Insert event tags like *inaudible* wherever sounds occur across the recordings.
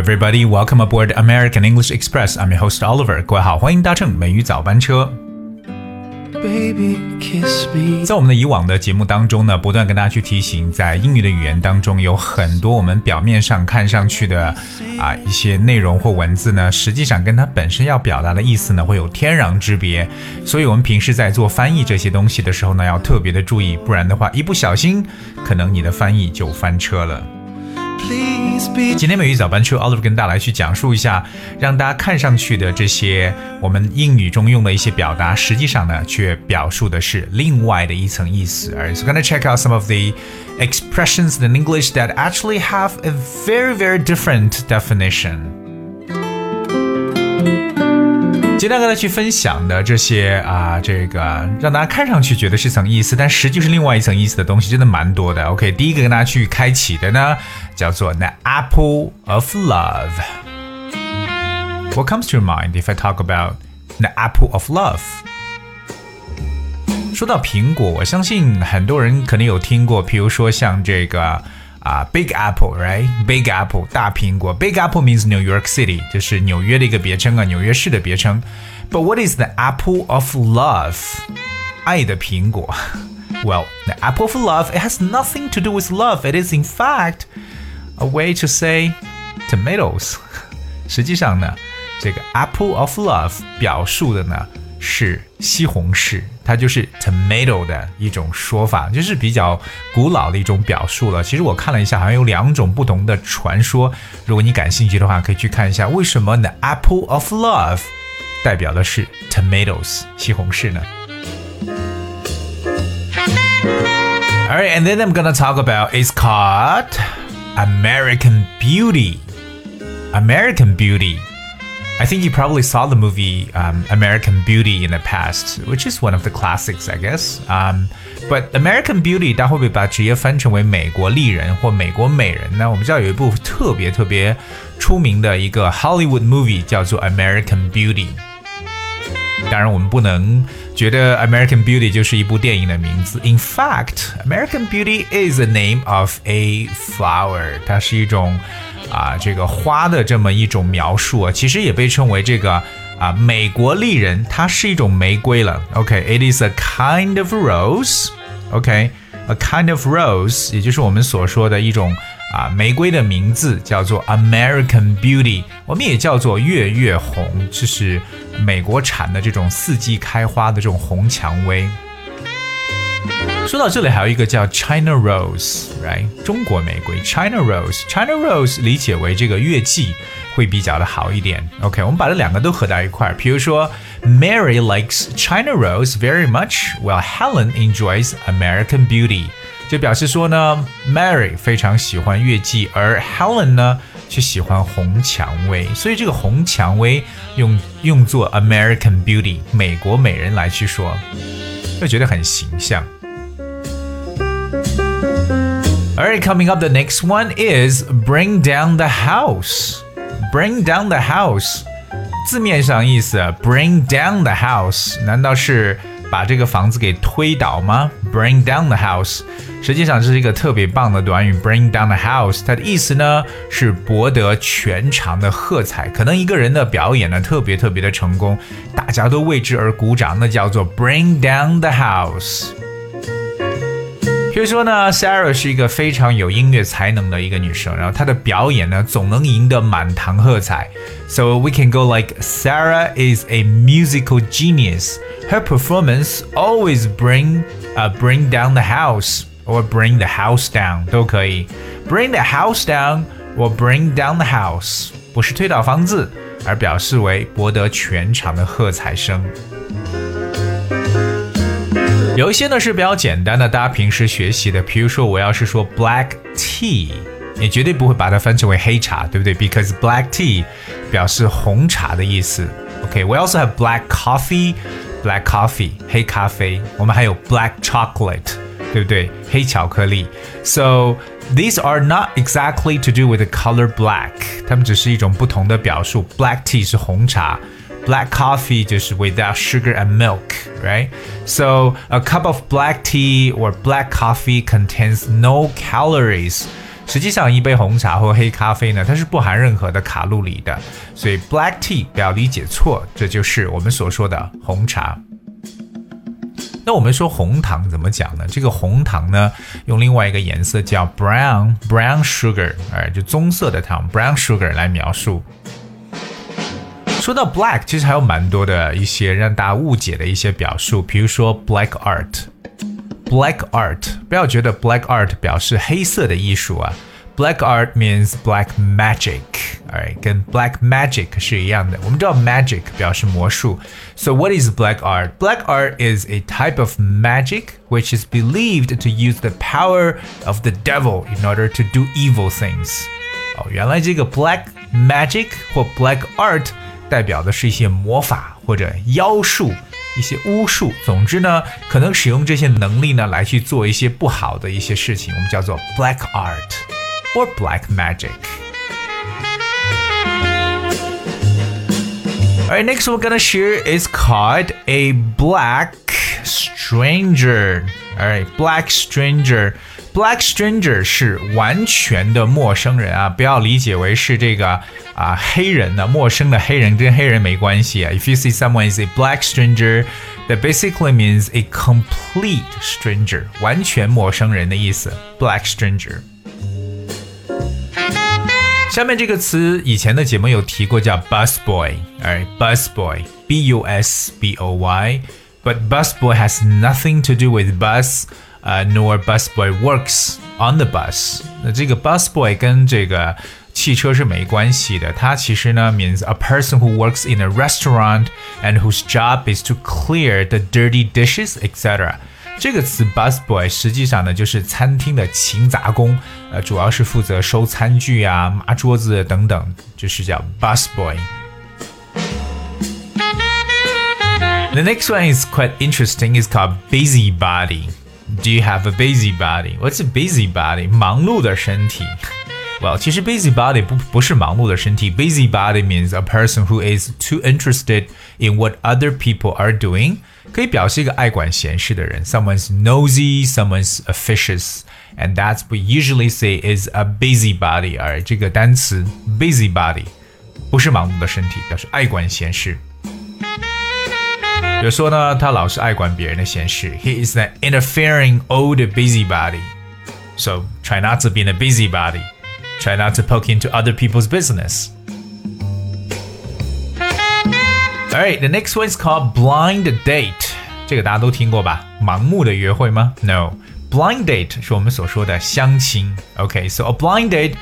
everybody. Welcome aboard American English Express. I'm your host Oliver. 各位好，欢迎搭乘美语早班车。 Baby, kiss me. 在我们的以往的节目当中呢，不断跟大家去提醒，在英语的语言当中，有很多我们表面上看上去的啊一些内容或文字呢，实际上跟它本身要表达的意思呢，会有天壤之别。所以，我们平时在做翻译这些东西的时候呢，要特别的注意，不然的话，一不小心，可能你的翻译就翻车了。Please 今天美语早班车 Oliver 跟大家来去讲述一下，让大家看上去的这些我们英语中用的一些表达，实际上呢却表述的是另外的一层意思。Alright, so gonna check out some of the expressions in English that actually have a very very different definition. 今天跟大家去分享的这些啊，这个让大家看上去觉得是层意思，但实际是另外一层意思的东西，真的蛮多的。OK，第一个跟大家去开启的呢，叫做 The Apple of Love。What comes to your mind if I talk about the apple of love？说到苹果，我相信很多人可能有听过，比如说像这个啊，Big Apple，right？Big Apple，大苹果。Big Apple means New York City，就是纽约的一个别称啊，纽约市的别称。But what is the apple of love？爱的苹果。Well, *laughs* the apple of love it has nothing to do with love. It is in fact a way to say tomatoes. 实际上呢，这个 apple of love 表述的呢 是西红柿，它就是 tomato 的一种说法，就是比较古老的一种表述了。其实我看了一下，好像有两种不同的传说。如果你感兴趣的话，可以去看一下为什么 the apple of love 代表的是 tomatoes 西红柿呢？All right, and then I'm gonna talk about it's called American Beauty. American Beauty. I think you probably saw the movie um, American Beauty in the past, which is one of the classics, I guess. Um, but American Beauty，大家会不会把它直接翻成为美国丽人或美国美人呢？我们知道有一部特别特别出名的一个 Hollywood movie 叫做 American Beauty。当然，我们不能 觉得 American Beauty 就是一部电影的名字。In fact, American Beauty is the name of a flower，它是一种啊这个花的这么一种描述啊，其实也被称为这个啊美国丽人，它是一种玫瑰了。OK，it、is a kind of rose。OK，a kind of rose，也就是我们所说的一种。 啊，玫瑰的名字叫做 American Beauty，我们也叫做月月红，这是美国产的这种四季开花的这种红蔷薇。说到这里，还有一个叫 China Rose，right？中国玫瑰 China Rose，China Rose 理解为这个月季会比较的好一点。OK，我们把这两个都合到一块儿。比如说，Mary likes China Rose very much，while Helen enjoys American Beauty。就表示说呢，Mary 非常喜欢月季，而 Helen 呢却喜欢红蔷薇，所以这个红蔷薇用用作 American Beauty 美国美人来去说，就觉得很形象。Alright, coming up, the next one is bring down the house. Bring down the house. 字面上意思，bring down the house，难道是把这个房子给推倒吗？Bring down the house，实际上这是一个特别棒的短语。Bring down the house，它的意思呢是博得全场的喝彩。可能一个人的表演呢特别特别的成功，大家都为之而鼓掌，那叫做 bring down the house。比如说呢，Sarah 是一个非常有音乐才能的一个女生，然后她的表演呢总能赢得满堂喝彩。So we can go like Sarah is a musical genius. Her performance always bring uh bring down the house or bring the house down 都可以。Bring the house down or bring down the house 不是推倒房子，而表示为博得全场的喝彩声。有一些呢是比较简单的，大家平时学习的，比如说我要是说 black tea，你绝对不会把它翻成为黑茶，对不对？Because black tea 表示红茶的意思。OK，we、okay, also have black coffee。black coffee 黑咖啡，我们还有 black chocolate，对不对？黑巧克力。So these are not exactly to do with the color black，它们只是一种不同的表述。Black tea 是红茶。Black coffee 就是 without sugar and milk, right? So a cup of black tea or black coffee contains no calories. 实际上，一杯红茶或黑咖啡呢，它是不含任何的卡路里的。所以 black tea 不要理解错，这就是我们所说的红茶。那我们说红糖怎么讲呢？这个红糖呢，用另外一个颜色叫 brown brown sugar，哎，就棕色的糖 brown sugar 来描述。说到 black，其实还有蛮多的一些让大家误解的一些表述，比如说 black art。black art，不要觉得 black art 表示黑色的艺术啊。Black art means black magic，哎，跟 black magic 是一样的。我们知道 magic 表示魔术，so what is black art? Black art is a type of magic which is believed to use the power of the devil in order to do evil things。哦，原来这个 black magic 或 black art 代表的是一些魔法或者妖术。一些巫术，总之呢，可能使用这些能力呢来去做一些不好的一些事情，我们叫做 black art or black magic。Alright, next we're gonna share is called a black stranger. Alright, black stranger. Black stranger 是完全的陌生人啊，不要理解为是这个啊黑人呢，陌生的黑人跟黑人没关系啊。If you see someone is a black stranger, that basically means a complete stranger，完全陌生人的意思。Black stranger。下面这个词以前的节目有提过，叫 busboy，哎，busboy，b u s b o y，but busboy has nothing to do with bus。 呃，nor busboy works on the bus。那这个 busboy 跟这个汽车是没关系的，它其实呢 means a person who works in a restaurant and whose job is to clear the dirty dishes, etc. 这个词 busboy 实际上呢就是餐厅的勤杂工，呃，主要是负责收餐具啊、抹桌子等等，就是叫 busboy。The next one is quite interesting. It's called busybody. Do you have a busybody? What's a busybody? 忙碌的身体。Well，其实 busybody 不不是忙碌的身体。Busybody means a person who is too interested in what other people are doing，可以表示一个爱管闲事的人。Someone's nosy, someone's officious, and that's we usually say is a busybody。而这个单词 busybody 不是忙碌的身体，表示爱管闲事。 比如说呢，他老是爱管别人的闲事。He is an interfering old busybody. So try not to be a busybody. Try not to poke into other people's business. Alright, the next one is called blind date. 这个大家都听过吧？盲目的约会吗？No. Blind date 是我们所说的相亲。Okay, so a blind date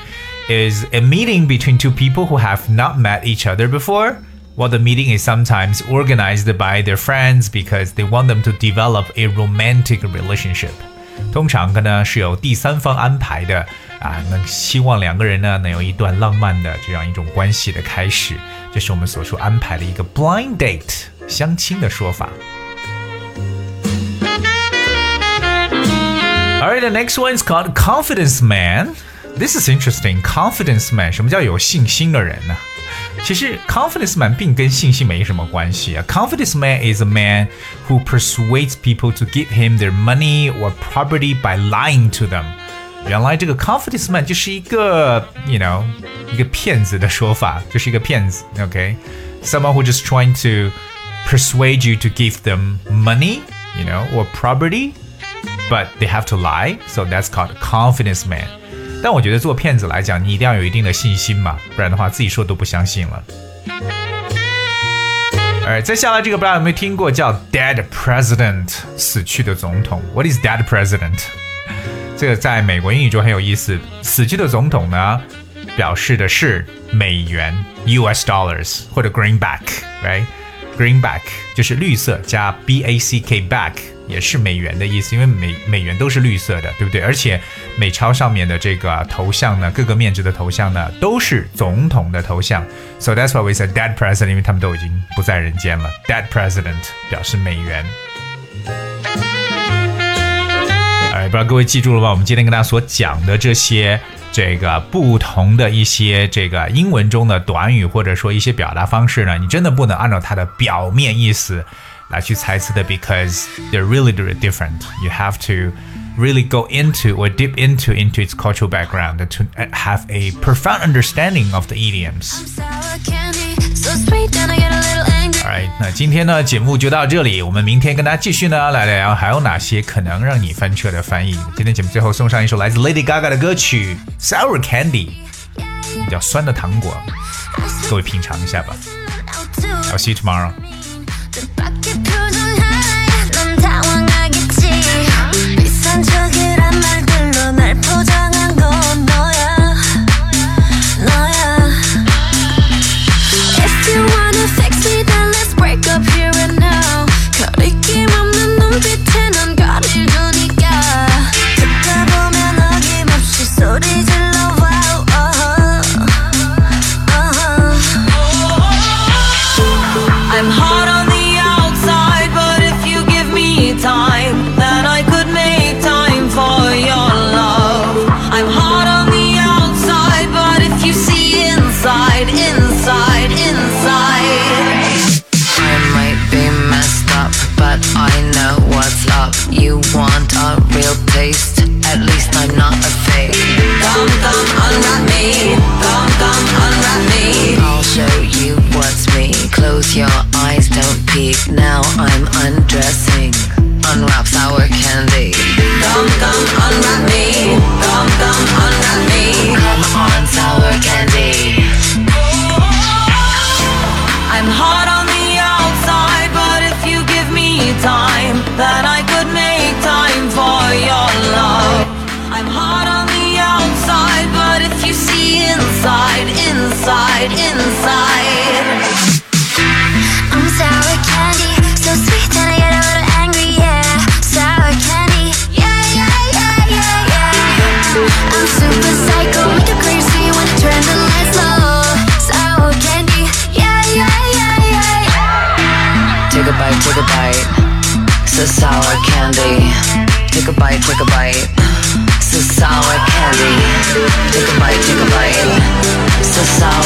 is a meeting between two people who have not met each other before while the meeting is sometimes organized by their friends because they want them to develop a romantic relationship。通常呢是由第三方安排的啊，那希望两个人呢能有一段浪漫的这样一种关系的开始，这是我们所说安排的一个 blind date 相亲的说法。Alright, the next one is called confidence man. This is interesting. Confidence man，什么叫有信心的人呢？ 其实 confidence man 并跟信心没什么关系啊。Confidence man is a man who persuades people to give him their money or property by lying to them。原来这个 confidence man 就是一个，you know，一个骗子的说法，就是一个骗子。OK，someone、okay? who just trying to persuade you to give them money, you know, or property, but they have to lie. So that's called confidence man. 但我觉得做骗子来讲，你一定要有一定的信心嘛，不然的话自己说都不相信了。哎，再下来这个不知道有没有听过叫 dead president，死去的总统。What is dead president？这个在美国英语中很有意思。死去的总统呢，表示的是美元 US dollars 或者 greenback，right？greenback 就是绿色加 b a c k back 也是美元的意思，因为美美元都是绿色的，对不对？而且美钞上面的这个头像呢，各个面值的头像呢，都是总统的头像。So that's why we say dead president，因为他们都已经不在人间了。Dead president 表示美元。哎，不知道各位记住了吗？我们今天跟大家所讲的这些。这个不同的一些这个英文中的短语或者说一些表达方式呢，你真的不能按照它的表面意思来去猜测的，because they're really really different. You have to really go into or dip into into its cultural background to have a profound understanding of the idioms. Alright，那今天呢节目就到这里，我们明天跟大家继续呢来聊还有哪些可能让你翻车的翻译。今天节目最后送上一首来自 Lady Gaga 的歌曲《Sour Candy》，叫酸的糖果，各位品尝一下吧。I'll see you tomorrow.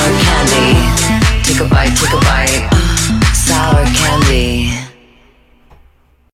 Sour candy. Take a bite, take a bite. Sour candy.